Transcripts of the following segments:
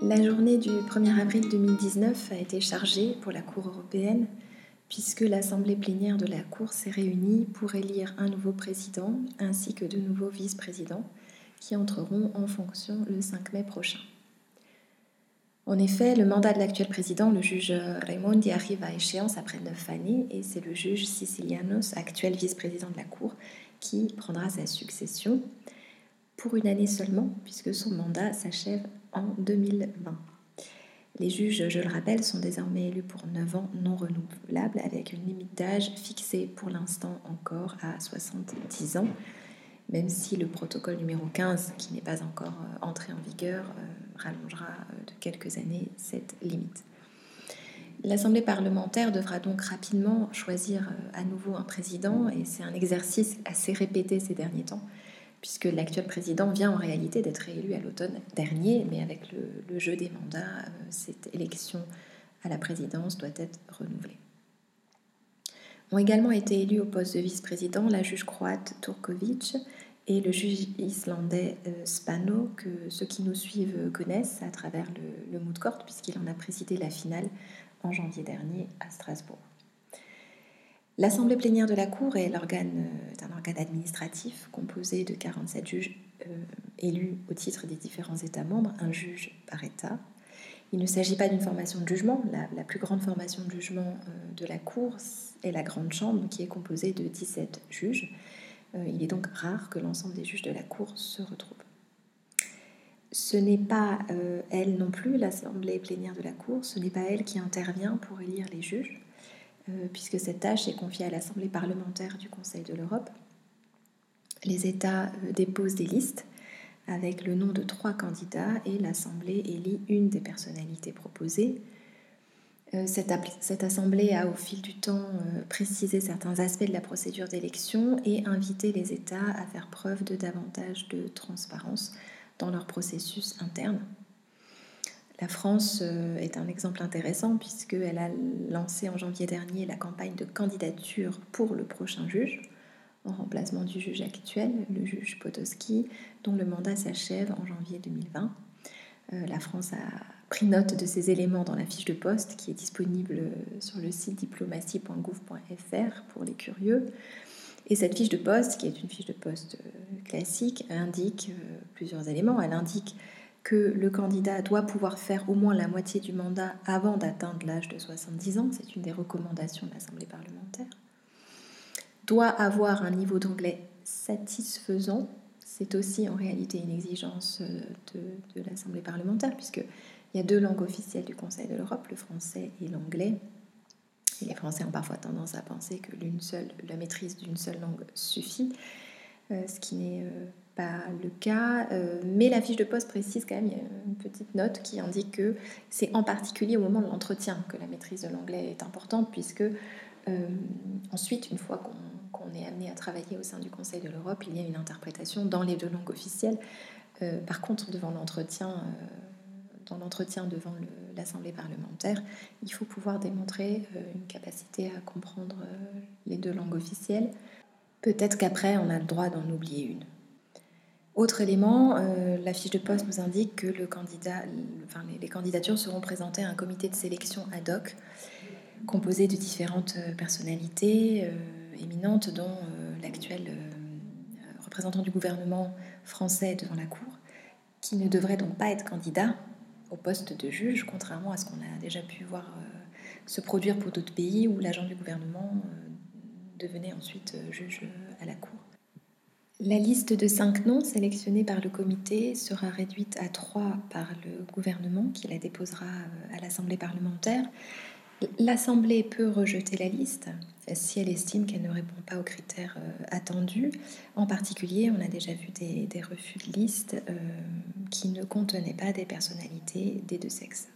La journée du 1er avril 2019 a été chargée pour la Cour européenne puisque l'Assemblée plénière de la Cour s'est réunie pour élire un nouveau président ainsi que de nouveaux vice-présidents qui entreront en fonction le 5 mai prochain. En effet, le mandat de l'actuel président, le juge Raimondi, arrive à échéance après neuf années et c'est le juge Sicilianos, actuel vice-président de la Cour, qui prendra sa succession pour une année seulement, puisque son mandat s'achève en 2020. Les juges, je le rappelle, sont désormais élus pour 9 ans non renouvelables, avec une limite d'âge fixée pour l'instant encore à 70 ans, même si le protocole numéro 15, qui n'est pas encore euh, entré en vigueur, euh, rallongera euh, de quelques années cette limite. L'Assemblée parlementaire devra donc rapidement choisir à nouveau un président, et c'est un exercice assez répété ces derniers temps, puisque l'actuel président vient en réalité d'être élu à l'automne dernier, mais avec le, jeu des mandats, euh, cette élection à la présidence doit être renouvelée. Ont également été élus au poste de vice-président la juge croate Turkovic et le juge islandais euh, Spano, que ceux qui nous suivent connaissent à travers le, le mood court, puisqu'il en a présidé la finale en janvier dernier à Strasbourg. L'Assemblée plénière de la Cour est, euh, un organe administratif composé de 47 juges euh, élus au titre des différents États membres, un juge par État. Il ne s'agit pas d'une formation de jugement. La, plus grande formation de jugement euh, de la Cour est la Grande Chambre, qui est composée de 17 juges. il est donc rare que l'ensemble des juges de la Cour se retrouvent. Ce n'est pas elle non plus, l'Assemblée plénière de la Cour, ce n'est pas elle qui intervient pour élire les juges. Euh, puisque cette tâche est confiée à l'Assemblée parlementaire du Conseil de l'Europe. Les États euh, déposent des listes avec le nom de trois candidats et l'Assemblée élit une des personnalités proposées. Euh, cette, Assemblée a au fil du temps précisé certains aspects de la procédure d'élection et invité les États à faire preuve de davantage de transparence dans leur processus interne. La France euh, est un exemple intéressant puisqu'elle a lancé en janvier dernier la campagne de candidature pour le prochain juge, en remplacement du juge actuel, le juge Potowski, dont le mandat s'achève en janvier 2020. Euh, la France a pris note de ces éléments dans la fiche de poste qui est disponible sur le site diplomatie.gouv.fr pour les curieux. Et cette fiche de poste, qui est une fiche de poste euh, classique, indique plusieurs éléments. Elle indique que le candidat doit pouvoir faire au moins la moitié du mandat avant d'atteindre l'âge de 70 ans, c'est une des recommandations de l'Assemblée parlementaire, doit avoir un niveau d'anglais satisfaisant, c'est aussi en réalité une exigence euh, de, l'Assemblée parlementaire, puisqu'il y a deux langues officielles du Conseil de l'Europe, le français et l'anglais. Et les Français ont parfois tendance à penser que l'une seule, la maîtrise d'une seule langue suffit, euh, ce qui n'est euh, pas le cas, euh, mais la fiche de poste précise quand même, une petite note qui indique que c'est en particulier au moment de l'entretien que la maîtrise de l'anglais est importante, puisque euh, ensuite, une fois qu'on est amené à travailler au sein du Conseil de l'Europe, il y a une interprétation dans les deux langues officielles. Euh, par contre, dans l'entretien devant l'Assemblée parlementaire, il faut pouvoir démontrer une capacité à comprendre les deux langues officielles. Peut-être qu'après, on a le droit d'en oublier une. Autre élément, euh, la fiche de poste nous indique que les, candidatures seront présentées à un comité de sélection ad hoc composé de différentes euh, personnalités euh, éminentes, dont l'actuel représentant du gouvernement français devant la Cour, qui ne devrait donc pas être candidat au poste de juge, contrairement à ce qu'on a déjà pu voir se produire pour d'autres pays où l'agent du gouvernement devenait ensuite juge à la Cour. La liste de cinq noms sélectionnés par le comité sera réduite à trois par le gouvernement qui la déposera euh, à l'Assemblée parlementaire. L'Assemblée peut rejeter la liste si elle estime qu'elle ne répond pas aux critères euh, attendus. En particulier, on a déjà vu des, refus de liste euh, qui ne contenaient pas des personnalités des deux sexes.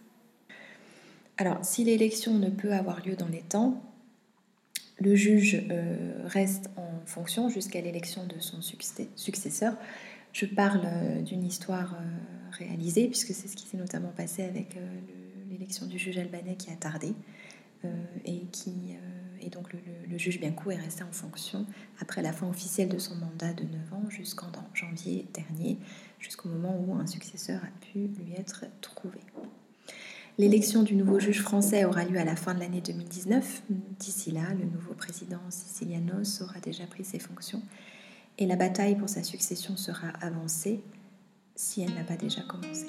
Alors, si l'élection ne peut avoir lieu dans les temps, le juge reste en fonction jusqu'à l'élection de son successeur. Je parle euh, d'une histoire euh, réalisée, puisque c'est ce qui s'est notamment passé avec l'élection du juge albanais qui a tardé et qui et donc le, juge Bianco est resté en fonction après la fin officielle de son mandat de 9 ans jusqu'en janvier dernier, jusqu'au moment où un successeur a pu lui être trouvé. L'élection du nouveau juge français aura lieu à la fin de l'année 2019. D'ici là, le nouveau président Sicilianos aura déjà pris ses fonctions et la bataille pour sa succession sera avancée si elle n'a pas déjà commencé.